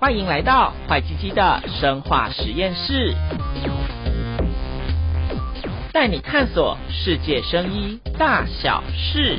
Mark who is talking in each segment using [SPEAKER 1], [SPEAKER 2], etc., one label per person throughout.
[SPEAKER 1] 欢迎来到坏鸡鸡的生化实验室，带你探索世界生医大小事。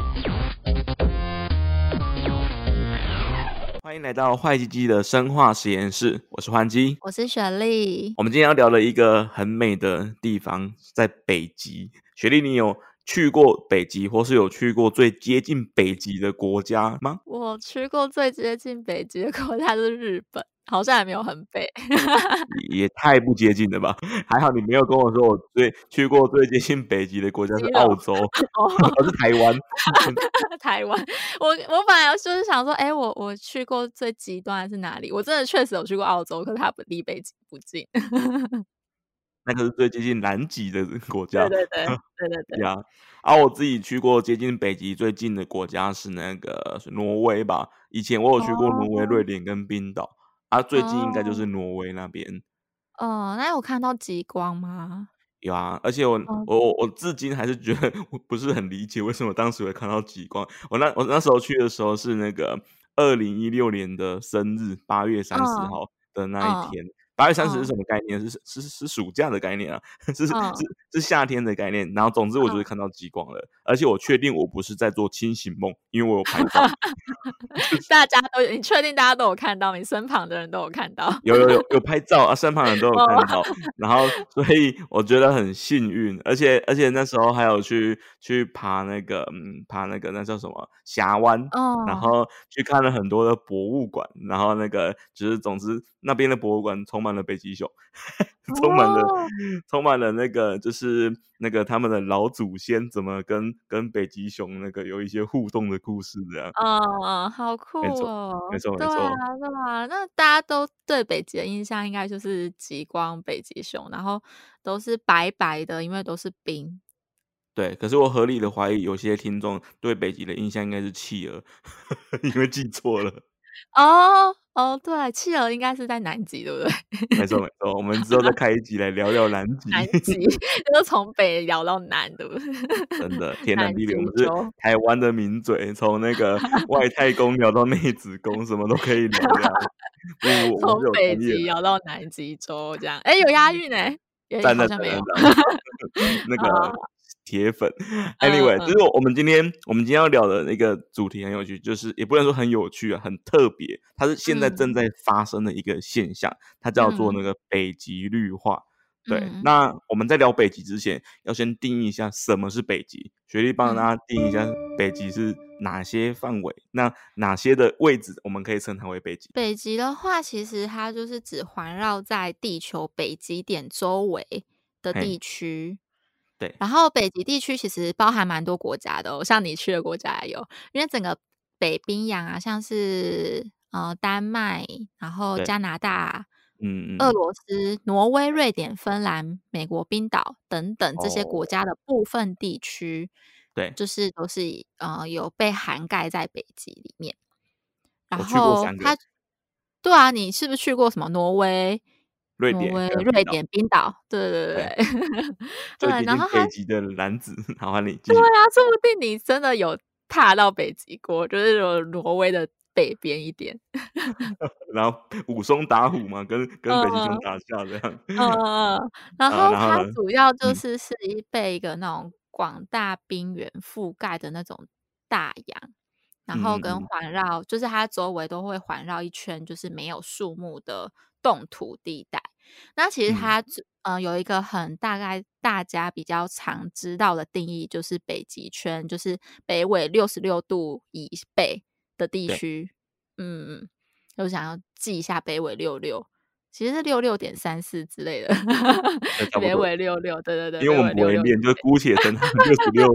[SPEAKER 2] 欢迎来到坏鸡鸡的生化实验室，我是欢鸡，
[SPEAKER 3] 我是雪莉。
[SPEAKER 2] 我们今天要聊的一个很美的地方，在北极。雪莉，你有去过北极，或是有去过最接近北极的国家吗？
[SPEAKER 3] 我去过最接近北极的国家是日本，好像还没有很北，
[SPEAKER 2] 也太不接近了吧？还好你没有跟我说我最去过最接近北极的国家是澳洲，哦，是台湾。
[SPEAKER 3] 台湾，我我本来就是想说，哎，我我去过最极端的是哪里？我真的确实有去过澳洲，可是它不离北极不近。
[SPEAKER 2] 那个是最接近南极的国家，
[SPEAKER 3] 对对对对对对。
[SPEAKER 2] 呀，啊，我自己去过接近北极最近的国家是那个是挪威吧？以前我有去过挪威、瑞典跟冰岛，啊，最近应该就是挪威那边。
[SPEAKER 3] 哦，那有看到极光吗？
[SPEAKER 2] 有啊，而且我我我我至今还是觉得我不是很理解为什么当时会看到极光。我那我那时候去的时候是那个二零一六年的生日，八月三十号的那一天。八月三十是什么概念？嗯、是是是暑假的概念啊，是 是、嗯、是是夏天的概念。然后总之我就是看到极光了，嗯、而且我确定我不是在做清醒梦，因为我有拍照。
[SPEAKER 3] 大家都有，你确定大家都有看到？你身旁的人都有看到？
[SPEAKER 2] 有有有 有拍照啊，身旁的人都有看到。哦、然后所以我觉得很幸运，而且而且那时候还有去去爬那个嗯爬那个那叫什么峡湾，哦、然后去看了很多的博物馆，然后那个就是总之那边的博物馆从。充满了北极熊，充满了，充满了那个，就是那个他们的老祖先怎么跟跟北极熊那个有一些互动的故事，这样。
[SPEAKER 3] 哦，好酷哦！
[SPEAKER 2] 没错，没错，
[SPEAKER 3] 对啊，对啊。那大家都对北极的印象应该就是极光、北极熊，然后都是白白的，因为都是冰。
[SPEAKER 2] 对，可是我合理的怀疑，有些听众对北极的印象应该是企鹅，因为记错了。
[SPEAKER 3] 哦。哦，对，企鹅应该是在南极，对不对？
[SPEAKER 2] 没错，没错。我们之后再开一集来聊聊南 极。
[SPEAKER 3] 南极就是从北聊到南，对不对？
[SPEAKER 2] 真的，天南地北，我们是台湾的名嘴，从那个外太空聊到内子宫，什么都可以聊聊。
[SPEAKER 3] 从北极聊到南极洲，这样，哎，有押韵呢？好像没有。
[SPEAKER 2] 那个。铁粉，Anyway，就是我们今天我们今天要聊的那个主题很有趣，就是也不能说很有趣啊，很特别，它是现在正在发生的一个现象，嗯、它叫做那个北极绿化。嗯、对，那我们在聊北极之前，要先定义一下什么是北极。雪莉帮大家定义一下北极是哪些范围，那哪些的位置我们可以称它为北极？
[SPEAKER 3] 北极的话，其实它就是指环绕在地球北极点周围的地区。
[SPEAKER 2] 对，
[SPEAKER 3] 然后北极地区其实包含蛮多国家的哦，像你去的国家也有，因为整个北冰洋啊，像是呃丹麦，然后加拿大，嗯，俄罗斯、挪威、瑞典、芬兰、美国、冰岛等等这些国家的部分地区，
[SPEAKER 2] 对，
[SPEAKER 3] 就是都是呃有被涵盖在北极里面。然后它，对啊，你是不是去过什么挪威？
[SPEAKER 2] 瑞典、
[SPEAKER 3] 瑞典、冰岛，对对对对，
[SPEAKER 2] 对，然后北极的男子，好欢迎。
[SPEAKER 3] 对啊，说不定你真的有踏到北极过，就是有挪威的北边一点。
[SPEAKER 2] 然后武松打虎嘛，跟跟北极熊打架这样。
[SPEAKER 3] 嗯，然后它主要就是是一被一个那种广大冰原覆盖的那种大洋，然后跟环绕，就是它周围都会环绕一圈，就是没有树木的。冻土地带，那其实它嗯、呃、有一个很大概大家比较常知道的定义，就是北极圈，就是北纬六十六度以北的地区。对嗯，我想要记一下北纬六六，其实是六六点三四之类的。结尾六六，对对对，
[SPEAKER 2] 因为我们不会练，就姑且称它六十六。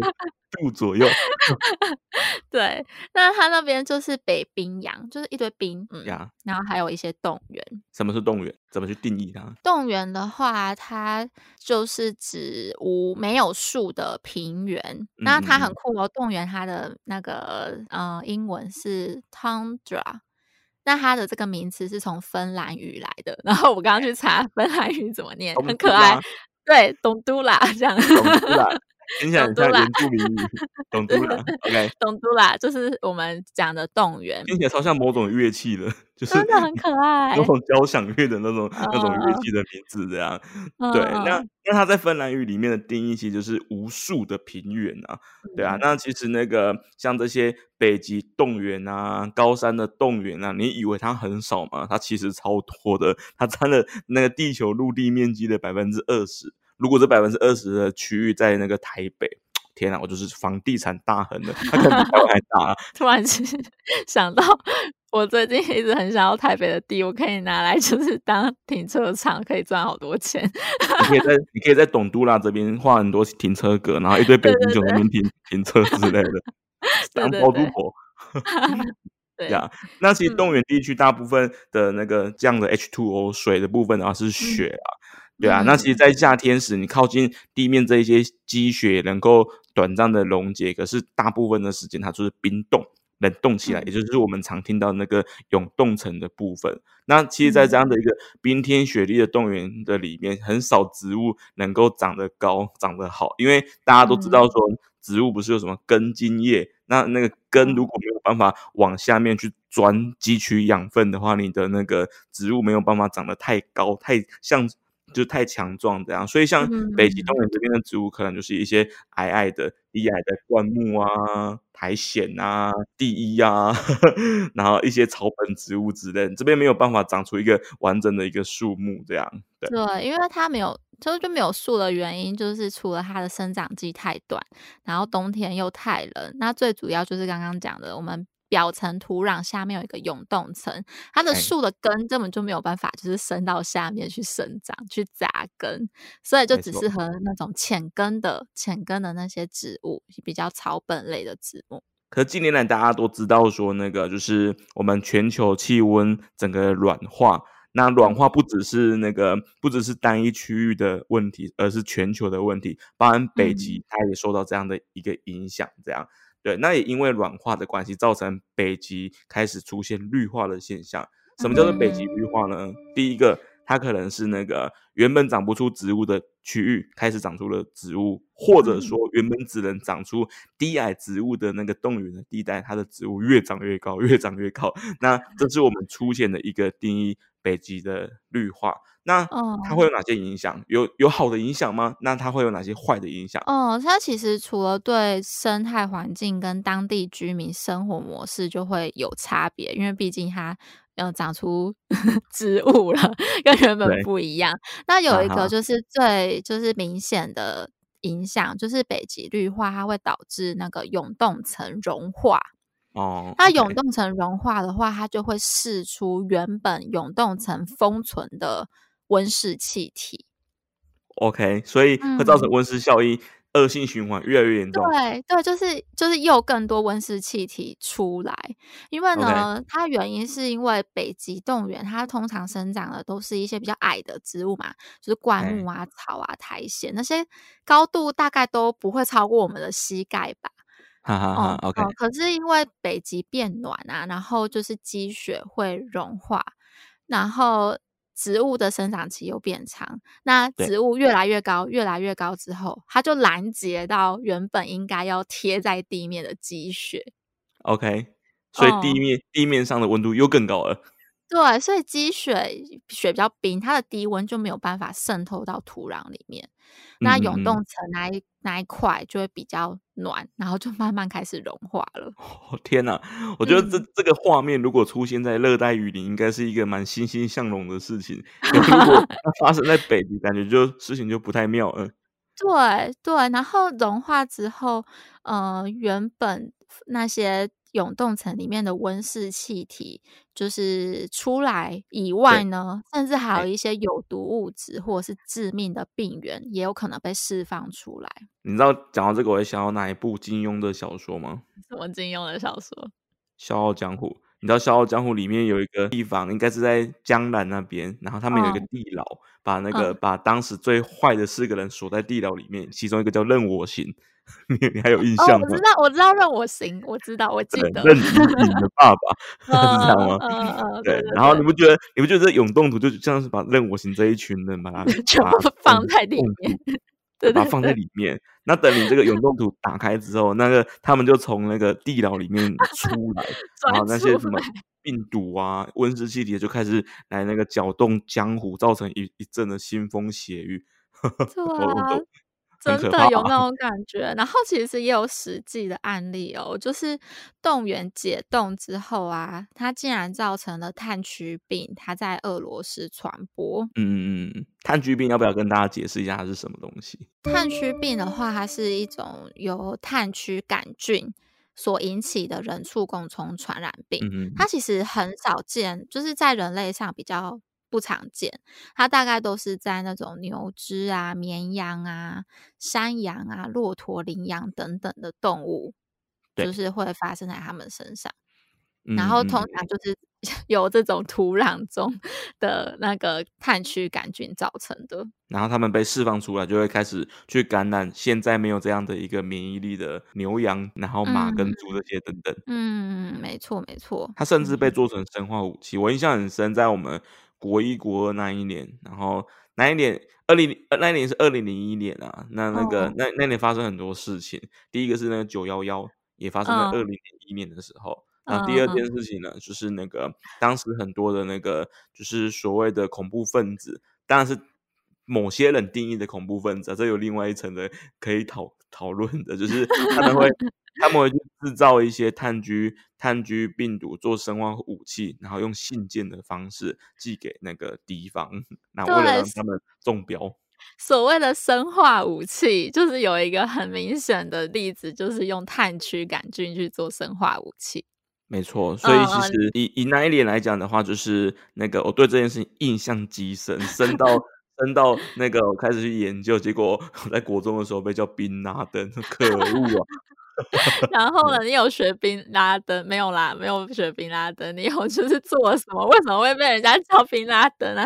[SPEAKER 2] 度左右
[SPEAKER 3] 对，那它那边就是北冰洋，就是一堆冰，嗯，
[SPEAKER 2] 呀
[SPEAKER 3] 然后还有一些冻原。
[SPEAKER 2] 什么是冻原？怎么去定义它？
[SPEAKER 3] 冻原的话，它就是指无没有树的平原。嗯、那它很酷哦，冻原它的那个呃英文是 tundra，那它的这个名词是从芬兰语来的。然后我刚刚去查芬兰语怎么念，很可爱。对，东都啦这样。
[SPEAKER 2] 听起来很像原住民语，董都啦，OK，
[SPEAKER 3] 董都啦，就是我们讲的动员，
[SPEAKER 2] 听起来超像某种乐器的，就是
[SPEAKER 3] 真的很可 爱，
[SPEAKER 2] 那种交响乐的那种、uh, 那种乐器的名字这样。Uh, 对，那那它在芬兰语里面的定义其实就是无数的平原啊，对啊。那其实那个像这些北极冻原啊、高山的冻原啊，你以为它很少吗？它其实超多的，它占了那个地球陆地面积的百分之二十。如果这百分之二十的区域在那个台北，天哪，我就是房地产大亨了，他可能比台湾还大啊。
[SPEAKER 3] 突然间想到，我最近一直很想要台北的地，我可以拿来就是当停车场，可以赚好多钱。
[SPEAKER 2] 你可以在你可以在董都拉这边画很多停车格，然后一堆 北极熊那边停停车之类的，当包租婆。
[SPEAKER 3] 对
[SPEAKER 2] 呀，那其实动员地区大部分的那个这样的 H2O 水的部分的话是雪啊。嗯对啊，那其实，在夏天时，你靠近地面这一些积雪能够短暂的溶解，可是大部分的时间它就是冰冻、冷冻起来，也就是我们常听到那个永冻层的部分。那其实，在这样的一个冰天雪地的冻原的里面，很少植物能够长得高、长得好，因为大家都知道说，植物不是有什么根茎叶，那那个根如果没有办法往下面去钻汲取养分的话，你的那个植物没有办法长得太高，太像。就太强壮这样，所以像北极冻原这边的植物，可能就是一些矮矮的、低矮的灌木啊、苔藓啊、地衣啊，然后一些草本植物之类，这边没有办法长出一个完整的一个树木这样。对，
[SPEAKER 3] 对，因为它没有，就就没有树的原因，就是除了它的生长季太短，然后冬天又太冷，那最主要就是刚刚讲的我们。表层土壤下面有一个永冻层，它的树的根根本就没有办法，就是伸到下面去生长、去扎根，所以就只适合那种浅根的、浅根的那些植物，比较草本类的植物。
[SPEAKER 2] 可是近年来大家都知道说，那个就是我们全球气温整个软化，那软化不只是那个不只是单一区域的问题，而是全球的问题，包含北极它也受到这样的一个影响，这样。对，那也因为软化的关系，造成北极开始出现绿化的现象。什么叫做北极绿化呢？嗯、第一个，它可能是那个原本长不出植物的区域开始长出了植物，或者说原本只能长出低矮植物的那个冻原的地带，它的植物越长越高，越长越高。那这是我们出现的一个定义北极的绿化。那它会有哪些影响？哦、有有好的影响吗？那它会有哪些坏的影响？
[SPEAKER 3] 哦，它其实除了对生态环境跟当地居民生活模式就会有差别，因为毕竟它要长出 植物了，跟原本不一样。那有一个就是最就是明显的影响，就是北极绿化，它会导致那个永冻层融化。
[SPEAKER 2] 哦，
[SPEAKER 3] 它永冻层融化的话，它就会释出原本永冻层封存的。温室气体
[SPEAKER 2] ，OK，所以会造成温室效应，恶、嗯、性循环越来越严重。
[SPEAKER 3] 对对，就是就是又更多温室气体出来，因为呢.它原因是因为北极冻原它通常生长的都是一些比较矮的植物嘛，就是灌木啊、草啊、苔藓，那些高度大概都不会超过我们的膝盖吧。
[SPEAKER 2] 哈哈哈，OK。
[SPEAKER 3] 可是因为北极变暖啊，然后就是积雪会融化，然后。植物的生长期又变长，那植物越来越高，越来越高之后，它就拦截到原本应该要贴在地面的积雪。
[SPEAKER 2] OK，所以地面、哦、地面上的温度又更高了。
[SPEAKER 3] 对，所以积雪雪比较冰，它的低温就没有办法渗透到土壤里面。那永冻层那一那一块就会比较暖，然后就慢慢开始融化了。
[SPEAKER 2] 哦、天哪！我觉得这、嗯、这个画面如果出现在热带雨林，应该是一个蛮欣欣向荣的事情。如果它 发生在北极，感觉就事情就不太妙了。
[SPEAKER 3] 对对，然后融化之后，呃，原本那些。永冻层里面的温室气体就是出来以外呢，甚至还有一些有毒物质或者是致命的病原，也有可能被释放出来。
[SPEAKER 2] 你知道讲到这个，我会想到哪一部金庸的小说吗？
[SPEAKER 3] 什么金庸的小说？
[SPEAKER 2] 《笑傲江湖》。你知道《笑傲江湖》里面有一个地方，应该是在江南那边，然后他们有一个地牢，嗯、把那个、嗯、把当时最坏的四个人锁在地牢里面，其中一个叫任我行。你你还有印象吗？
[SPEAKER 3] 哦、我知道，我知道任我行，我知道，我记得。
[SPEAKER 2] 任盈盈的爸爸，知道吗？嗯嗯。对，然后你不觉得你不觉得这永动图就像是把任我行这一群人把它
[SPEAKER 3] 全部放在里面？对，
[SPEAKER 2] 把它放在里面。那等你这个永动图打开之后，那个他们就从那个地牢里面出来，然后那些什么病毒啊、温室气体就开始来那个搅动江湖，造成一一阵的腥风血雨。
[SPEAKER 3] 对啊。真的有那种感觉，然后其实也有实际的案例哦，就是冻原解冻之后啊，它竟然造成了炭疽病，它在俄罗斯传播。
[SPEAKER 2] 嗯嗯嗯，炭疽病要不要跟大家解释一下它是什么东西？
[SPEAKER 3] 炭疽病的话，它是一种由炭疽杆菌所引起的人畜共通传染病。嗯嗯，它其实很少见，就是在人类上比较。不常见，它大概都是在那种牛只啊、绵羊啊、山羊啊、骆驼、羚羊等等的动物，就是会发生在他们身上。然后通常就是 由这种土壤中 的那个炭疽杆菌造成的。
[SPEAKER 2] 然后他们被释放出来，就会开始去感染现在没有这样的一个免疫力的牛羊，然后马跟猪这些等等。
[SPEAKER 3] 嗯，没错没错。
[SPEAKER 2] 它甚至被做成生化武器，我印象很深，在我们。国一、国二那一年，然后那一年，二零那一年是二零零一年啊。那那个、oh. 那那年发生很多事情。第一个是那个九幺幺，也发生在二零零一年的时候。那、oh. 第二件事情呢，就是那个当时很多的那个就是所谓的恐怖分子，当然是某些人定义的恐怖分子，这有另外一层的可以讨讨论的，就是他们会。他们会去制造一些炭疽炭疽病毒做生化武器，然后用信件的方式寄给那个敌方，那为了让他们中标。
[SPEAKER 3] 所谓的生化武器，就是有一个很明显的例子，就是用炭疽杆菌去做生化武器。
[SPEAKER 2] 没错，所以其实以、嗯、以那一年来讲的话，就是那个我对这件事情印象极深，深到登到那个我开始去研究，结果我在国中的时候被叫宾拉登，可恶啊！
[SPEAKER 3] 然后呢？你有学宾拉登没有啦？没有学宾拉登，你有就是做了什么？为什么会被人家叫宾拉登啊？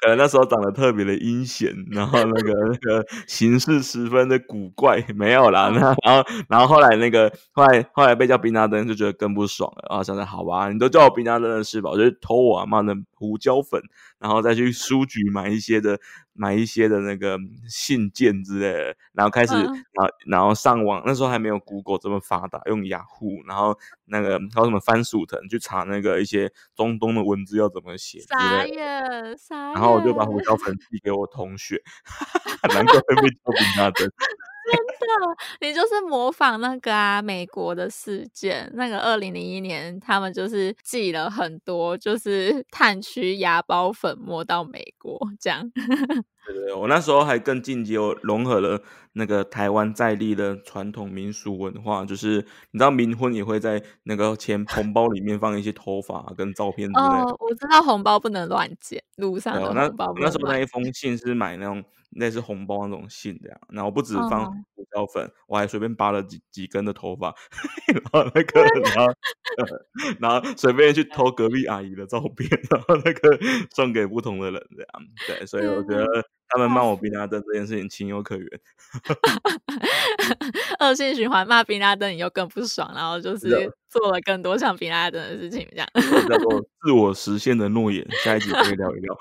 [SPEAKER 2] 可能那时候长得特别的阴险，然后那个那个形式十分的古怪，没有啦。那然后然后后来那个后来后来被叫宾拉登，就觉得更不爽了啊！想想好吧，你都叫我宾拉登的是吧？我就偷我阿妈的胡椒粉，然后再去书局买一些的。买一些的那个信件之类的，然后开始，嗯、然后然后上网，那时候还没有 Google 这么发达，用雅虎，然后那个还有什么番薯藤去查那个一些中东的文字要怎么写之类的，然后我就把胡椒粉 寄给我同学，难怪会被叫宾拉登。
[SPEAKER 3] 真的，你就是模仿那个啊，美国的事件，那个二零零一年，他们就是寄了很多就是炭疽芽孢粉末到美国，这样。
[SPEAKER 2] 对对对，我那时候还更进阶，我融合了那个台湾在地的传统民俗文化，就是你知道冥婚也会在那个钱红包里面放一些头发跟照片之类的。
[SPEAKER 3] 哦，我知道红包不能乱捡，路上的红包不能。
[SPEAKER 2] 那那时候那一封信是买那种。类似红包那种信这样，然后不止放胡椒粉，oh. 我还随便拔了几几根的头发，然后那个，然后，然后随便去偷隔壁阿姨的照片，然后那个送给不同的人这样，对，所以我觉得他们骂我宾拉登这件事情情有可原。
[SPEAKER 3] 恶性循环，骂宾拉登你又更不爽，然后就是做了更多像宾拉登的事情，这样
[SPEAKER 2] 叫做 自我实现的诺言。下一集可以聊一聊。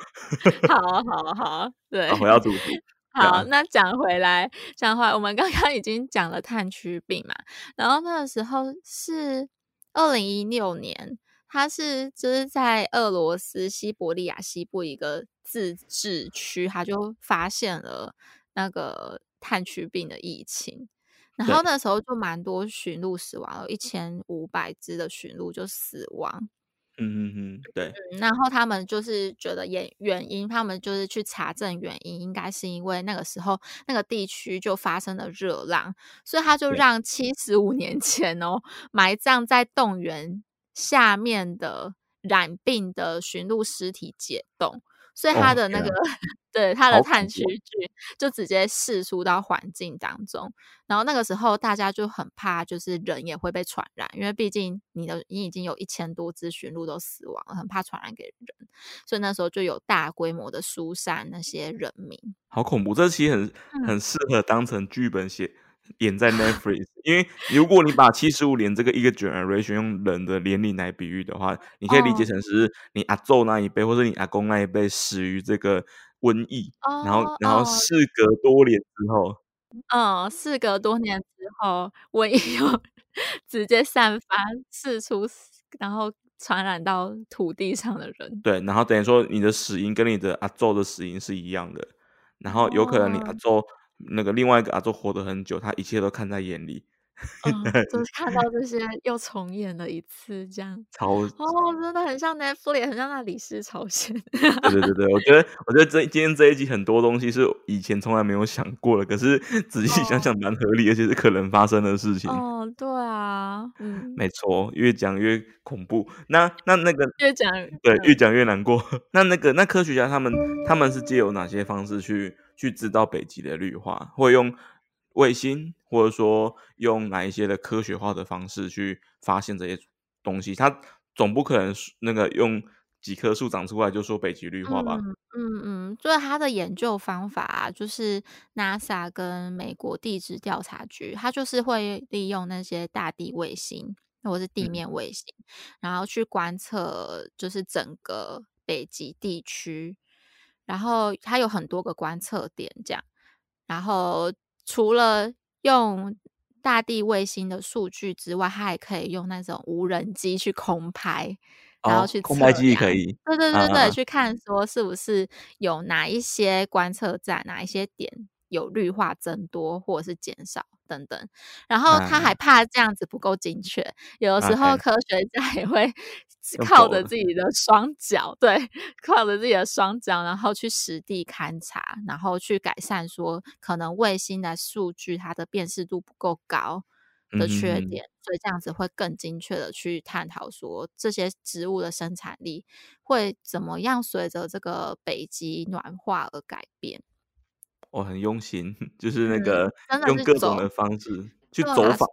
[SPEAKER 3] 好好好，对，
[SPEAKER 2] 回到主题。
[SPEAKER 3] 好，那讲回来，讲回来，我们刚刚已经讲了炭疽病嘛，然后那个时候是二零一六年，它是就是在俄罗斯西伯利亚西部一个自治区，他就发现了那个炭疽病的疫情，然后那时候就蛮多驯鹿死亡了，一千五百只的驯鹿就死亡。
[SPEAKER 2] 嗯嗯嗯，对、
[SPEAKER 3] 嗯。然后他们就是觉得原原因，他们就是去查证原因，应该是因为那个时候那个地区就发生了热浪，所以他就让七十五年前哦埋葬在冻原下面的染病的驯鹿尸体解冻。所以它的那个，哦、对它的炭疽菌就直接释出到环境当中，然后那个时候大家就很怕，就是人也会被传染，因为毕竟你的你已经有一千多只驯鹿都死亡了，很怕传染给人，所以那时候就有大规模的疏散那些人民。
[SPEAKER 2] 好恐怖，这其实很很适合当成剧本写。嗯演在 Netflix，因为如果你把七十五年这个一个 generation 用人的年龄来比喻的话，你可以理解成是你阿祖那一辈或者你阿公那一辈死于这个瘟疫，
[SPEAKER 3] 哦、
[SPEAKER 2] 然后然后事隔多年之后，
[SPEAKER 3] 嗯，事隔多。年之后，瘟疫又 直接散发四处，然后传染到土地上的人。
[SPEAKER 2] 对，然后等于说你的死因跟你的阿祖的死因是一样的，然后有可能你阿祖、哦、那个另外一个阿周活得很久，他一切都看在眼里。
[SPEAKER 3] 嗯，就是看到这些又重演了一次，这样
[SPEAKER 2] 超
[SPEAKER 3] 哦，真的很像 Netflix，很像那李氏朝鲜。
[SPEAKER 2] 对对对对，我觉得我觉得这今天这一集很多东西是以前从来没有想过的，可是 仔细想想蛮合理，哦、而且是可能发生的事情。
[SPEAKER 3] 哦，对啊，嗯，
[SPEAKER 2] 没错，越讲越恐怖。那那那个
[SPEAKER 3] 越讲
[SPEAKER 2] 对，越讲越难过。那那个那科学家他们他们是借由哪些方式去去知道北极的绿化，会用？卫星，或者说用哪一些的科学化的方式去发现这些东西，它总不可能那个用几棵树长出来就说北极绿化吧？
[SPEAKER 3] 嗯嗯嗯，就是他的研究方法啊，就是 NASA 跟美国地质调查局，它就是会利用那些大地卫星或者是地面卫星，嗯、然后去观测就是整个北极地区，然后它有很多个观测点，这样，然后。除了用大地卫星的数据之外，它还可以用那种无人机去空拍，哦、然后去
[SPEAKER 2] 空拍机可以，
[SPEAKER 3] 对对对对，啊、去看说是不是有哪一些观测站、哪一些点有绿化增多或者是减少等等。然后他还怕这样子不够精确，啊、有的时候科学家也会。靠着自己的双脚，对，靠着自己的双脚，然后去实地勘察，然后去改善说可能卫星的数据它的辨识度不够高的缺点，嗯、所以这样子会更精确的去探讨说这些植物的生产力会怎么样随着这个北极暖化而改变。
[SPEAKER 2] 我很用心，就是那个、嗯、用各种的方式去走访。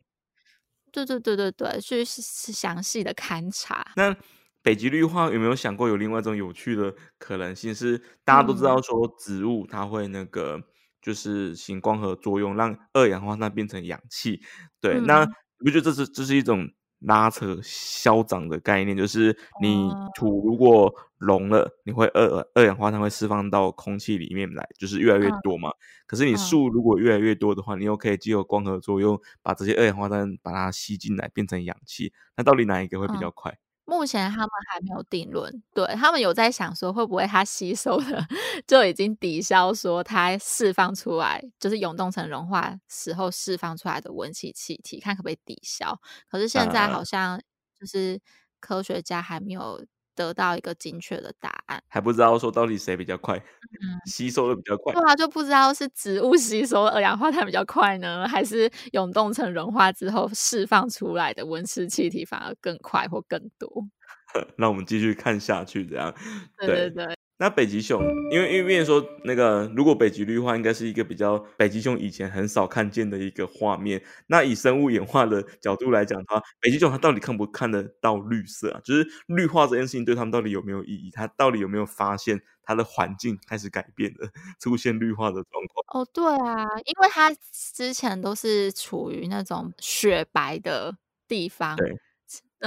[SPEAKER 3] 对对对对对，去详细的勘察。
[SPEAKER 2] 那北极绿化有没有想过有另外一种有趣的可能性？是大家都知道说植物它会那个就是行光合作用，让二氧化碳变成氧气。对，嗯、那你不觉得这是这是一种？拉扯消长的概念，就是你土如果融了，你会二二氧化碳会释放到空气里面来，就是越来越多嘛。可是你树如果越来越多的话，你又可以借由光合作用把这些二氧化碳把它吸进来，变成氧气。那到底哪一个会比较快？
[SPEAKER 3] 目前他们还没有定论，对，他们有在想说会不会它吸收的就已经抵消说它释放出来，就是永冻层融化时候释放出来的温气气体，看可不可以抵消。可是现在好像就是科学家还没有得到一个精确的答案，
[SPEAKER 2] 还不知道说到底谁比较快，嗯，吸收的比较快。
[SPEAKER 3] 对啊，就不知道是植物 吸收二氧化碳比较快呢，还是永冻层融化之后释放出来的温室气体反而更快或更多。
[SPEAKER 2] 那我们继续看下去，这样。
[SPEAKER 3] 对对对。
[SPEAKER 2] 那北极熊，因为因为说那个，如果北极绿化，应该是一个比较北极熊以前很少看见的一个画面。那以生物演化的角度来讲的话，北极熊它到底看不看得到绿色啊？就是绿化这件事情对他们到底有没有意义？它到底有没有发现它的环境开始改变了，出现绿化的状况？
[SPEAKER 3] 哦，对啊，因为它之前都是处于那种雪白的地方。
[SPEAKER 2] 对。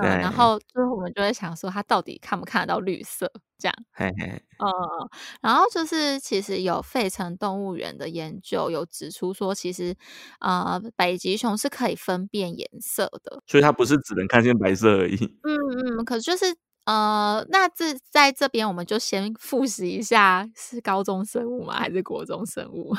[SPEAKER 3] 嗯，然后最后我们就会想说，它到底看不看得到绿色？这样，
[SPEAKER 2] 嘿嘿，
[SPEAKER 3] 嗯，然后就是其实有费城动物园的研究有指出说，其实呃，北极熊是可以分辨颜色的，
[SPEAKER 2] 所以它不是只能看见白色而已。
[SPEAKER 3] 嗯嗯，可是就是呃，那这在这边我们就先复习一下，是高中生物吗？还是国中生物？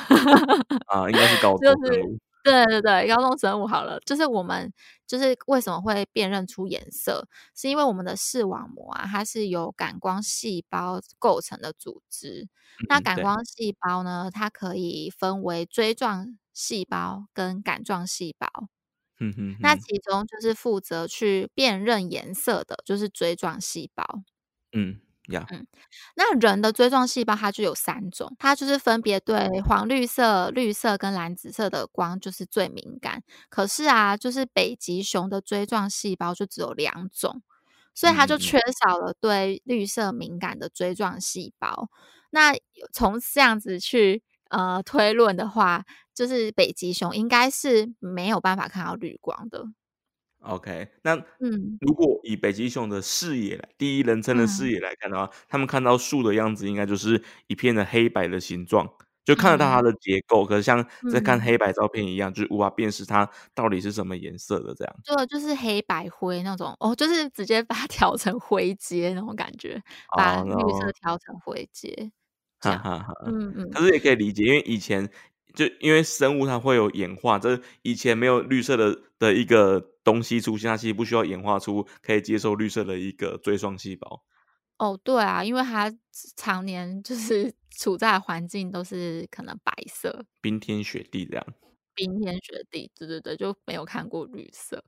[SPEAKER 2] 啊，应该是高 中生物。就是
[SPEAKER 3] 对对对，高中生物好了，就是我们就是为什么会辨认出颜色，是因为我们的视网膜啊，它是由感光细胞构成的组织。嗯、那感光细胞呢，它可以分为锥状细胞跟杆状细胞。
[SPEAKER 2] 嗯哼哼，
[SPEAKER 3] 那其中就是负责去辨认颜色的，就是锥状细胞。
[SPEAKER 2] 嗯。Yeah.
[SPEAKER 3] 嗯，那人的锥状细胞它就有三种，它就是分别对黄绿色、绿色跟蓝紫色的光就是最敏感。可是啊，就是北极熊的锥状细胞就只有两种，所以它就缺少了对绿色敏感的锥状细胞。嗯、那从这样子去呃推论的话，就是北极熊应该是没有办法看到绿光的。
[SPEAKER 2] OK，那嗯，如果以北极熊的视野来，第一人称的视野来看的话，嗯、他们看到树的样子，应该就是一片的黑白的形状，就看得到它的结构。嗯、可是像在看黑白照片一样，嗯、就是无法辨识它到底是什么颜色的这样。
[SPEAKER 3] 对，就是黑白灰那种哦，就是直接把它 调成灰阶那种感觉，把绿色调成灰阶。哈哈哈。嗯嗯。
[SPEAKER 2] 可是也可以理解，因为以前。就因为生物它会有演化，这以前没有绿色的的一个东西出现，它其实不需要演化出可以接受绿色的一个锥状细胞。
[SPEAKER 3] 哦，对啊，因为它常年就是 处在环境都是可能白色，
[SPEAKER 2] 冰天雪地这样。
[SPEAKER 3] 冰天雪地，对对对，就没有看过绿色。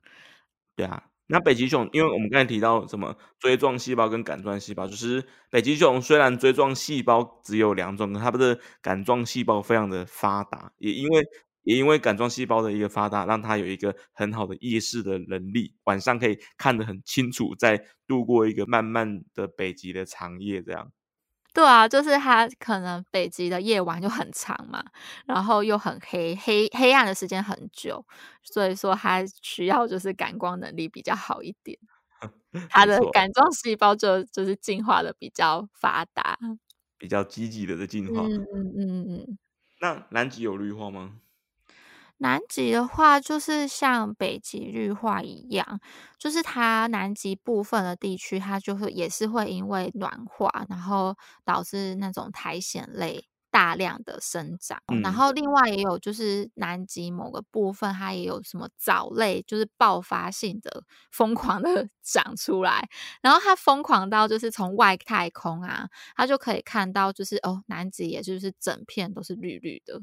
[SPEAKER 2] 对啊。那北极熊，因为我们刚才提到什么锥状细胞跟杆状细胞，就是北极熊虽然锥状细胞只有两种，它的杆状细胞非常的发达，也因为也因为感状细胞的一个发达，让它有一个很好的夜视的能力，晚上可以看得很清楚，在度过一个漫漫的北极的长夜这样。
[SPEAKER 3] 对啊，就是它可能北极的夜晚就很长嘛，然后又很黑，黑黑暗的时间很久，所以说它需要就是感光能力比较好一点。它的感状细胞就就是进化的比较发达，
[SPEAKER 2] 比较积极的在进化。
[SPEAKER 3] 嗯嗯嗯嗯。
[SPEAKER 2] 那南极有绿化吗？
[SPEAKER 3] 南极的话，就是像北极绿化一样，就是它南极部分的地区，它就是也是会因为暖化，然后导致那种苔藓类大量的生长。嗯、然后另外也有就是南极某个部分，它也有什么藻类，就是爆发性的 疯狂的长出来。然后它疯狂到就是从外太空啊，它就可以看到就是哦，南极也就是整片都是绿绿的。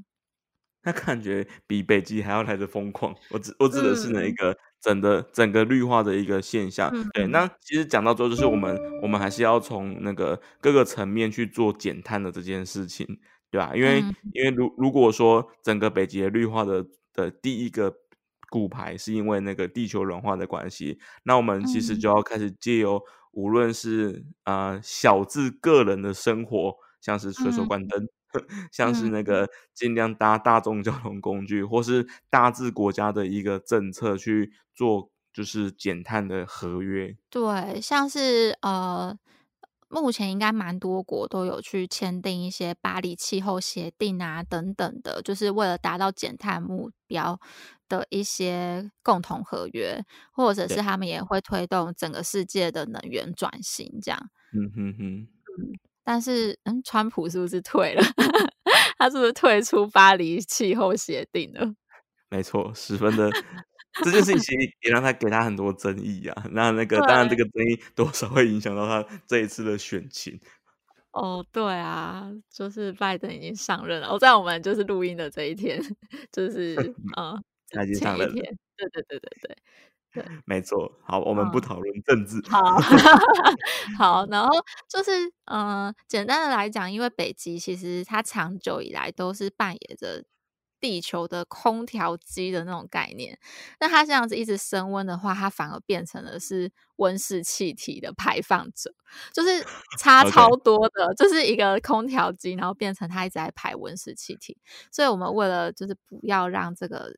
[SPEAKER 2] 那感觉比北极还要来的疯狂。我指我指的是那一个整的、嗯、整个绿化的一个现象。嗯、对，那其实讲到最后，就是我们我们还是要从那个各个层面去做减碳的这件事情，对吧？因为、嗯、因为如如果说整个北极的绿化的的第一个骨牌是因为那个地球软化的关系，那我们其实就要开始借由无论是啊、呃、小至个人的生活，像是随手关灯。嗯像是那个尽量搭大众交通工具，嗯、或是大致国家的一个政策去做，就是减碳的合约。
[SPEAKER 3] 对，像是呃，目前应该蛮多国都有去签订一些巴黎气候协定啊等等的，就是为了达到减碳目标的一些共同合约，或者是他们也会推动整个世界的能源转型，这样。
[SPEAKER 2] 嗯哼哼，
[SPEAKER 3] 嗯。但是，嗯，川普是不是退了？他是不是退出巴黎气候协定了？
[SPEAKER 2] 没错，十分的这件事情也让他给他很多争议啊。那那个，当然这个争议多少会影响到他这一次的选情。
[SPEAKER 3] 哦，对啊，就是拜登已经上任了。我、哦、在我们就是录音的这一天，就是嗯，
[SPEAKER 2] 他已经上任了。
[SPEAKER 3] 对对对对对。
[SPEAKER 2] 没错，好，我们不讨论政治。
[SPEAKER 3] 好，好，然后就是，嗯、呃，简单的来讲，因为北极其实它长久以来都是扮演着地球的空调机的那种概念。那它这样子一直升温的话，它反而变成了是温室气体的排放者，就是差超多的.就是一个空调机，然后变成它一直在排温室气体。所以我们为了就是不要让这个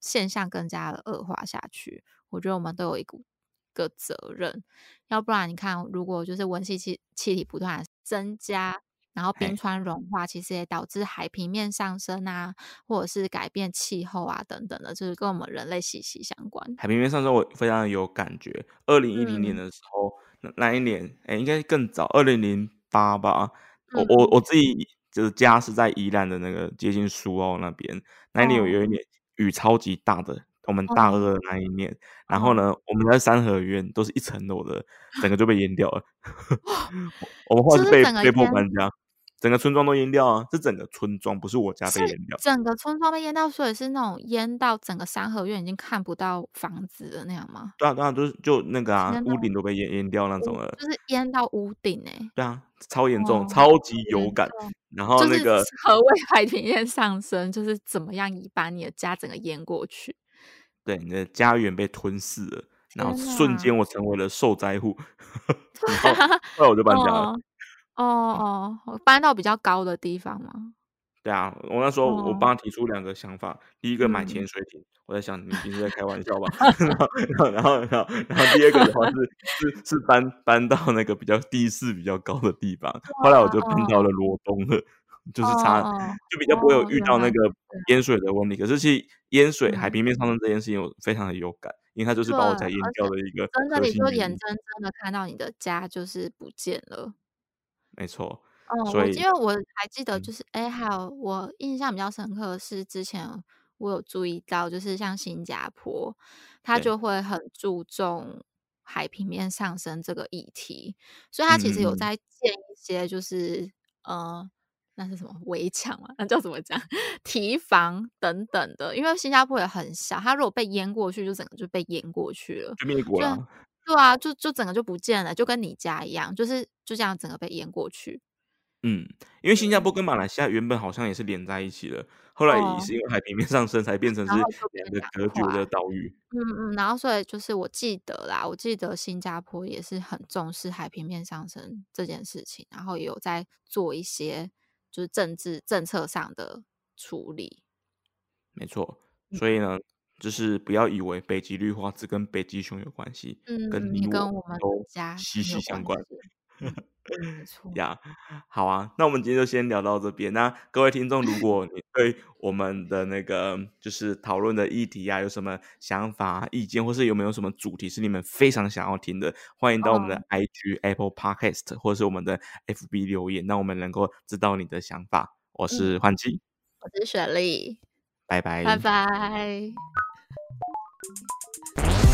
[SPEAKER 3] 现象更加的恶化下去。我觉得我们都有一股个责任，要不然你看，如果就是温室气气体不断增加，然后冰川融化，其实也导致海平面上升啊，或者是改变气候啊等等的，就是跟我们人类息息相关。
[SPEAKER 2] 海平面上升我非常有感觉。二零一零年的时候，嗯、那一年，哎，应该更早，二零零八吧。嗯、我我我自己就是家是在宜兰的那个接近苏澳那边，那一年有有一年雨超级大的。我们大二的那一年，哦、然后呢，我们在三合院都是一层楼的，整个就被淹掉了。我们后来是被被迫搬家，整个村庄都淹掉啊！是整个村庄，不是我家被淹掉。
[SPEAKER 3] 整个村庄被淹掉，所以是那种淹到整个三合院已经看不到房子的那样吗？
[SPEAKER 2] 对啊，对啊，就是就那个啊，屋顶都被淹淹掉那种了。
[SPEAKER 3] 就是淹到屋顶哎、欸。
[SPEAKER 2] 对啊，超严重，哦、超级有感。然后那个
[SPEAKER 3] 何谓海平面上升？就是怎么样把你的家整个淹过去？
[SPEAKER 2] 对，你的家园被吞噬了，然后瞬间我成为了受灾户，然后后来我就搬家了。
[SPEAKER 3] 哦哦哦，搬到比较高的地方吗？
[SPEAKER 2] 对啊，我那时候我帮他提出两个想法，哦、第一个买潜水艇，嗯、我在想你平时在开玩笑吧，然后然后然后然后第二个的话是 是是搬搬到那个比较地势比较高的地方，后来我就搬到了罗东了，哦、就是差、哦、就比较不会有遇到那个淹水的问题。哦、可是其实淹水、嗯、海平面上升这件事情我非常的有感，因为它就是把我家淹掉的一个
[SPEAKER 3] 真的，你就眼睁睁的看到你的家就是不见了，
[SPEAKER 2] 没错。
[SPEAKER 3] 哦，我因为我还记得，就是哎、嗯，还有我印象比较深刻的是，之前我有注意到，就是像新加坡，它就会很注重海平面上升这个议题，所以它其实有在建一些，就是、嗯、呃，那是什么围墙嘛？那叫怎么讲？堤防等等的。因为新加坡也很小，它如果被淹过去，就整个就被淹过去了，
[SPEAKER 2] 就灭国了。
[SPEAKER 3] 对啊，就就整个就不见了，就跟你家一样，就是就这样整个被淹过去。
[SPEAKER 2] 嗯，因为新加坡跟马来西亚原本好像也是连在一起的，后来也是因为海平面上升才变成是两个隔绝的岛屿。
[SPEAKER 3] 嗯嗯，然后所以就是我记得啦，我记得新加坡也是很重视海平面上升这件事情，然后也有在做一些就是政治政策上的处理。
[SPEAKER 2] 没错，所以呢，嗯、就是不要以为北极绿化只跟北极熊有关系，嗯，跟你
[SPEAKER 3] 跟我们家
[SPEAKER 2] 息息相关。
[SPEAKER 3] 没错
[SPEAKER 2] 呀好啊，那我们今天就先聊到这边。那各位听众，如果你对我们的那个就是讨论的议题啊，有什么想法、意见，或是有没有什么主题是你们非常想要听的，欢迎到我们的 IG、oh. Apple Podcast 或是我们的 FB 留言，让我们能够知道你的想法。我是欢基，
[SPEAKER 3] 我是雪莉，
[SPEAKER 2] 拜拜，
[SPEAKER 3] 拜拜。you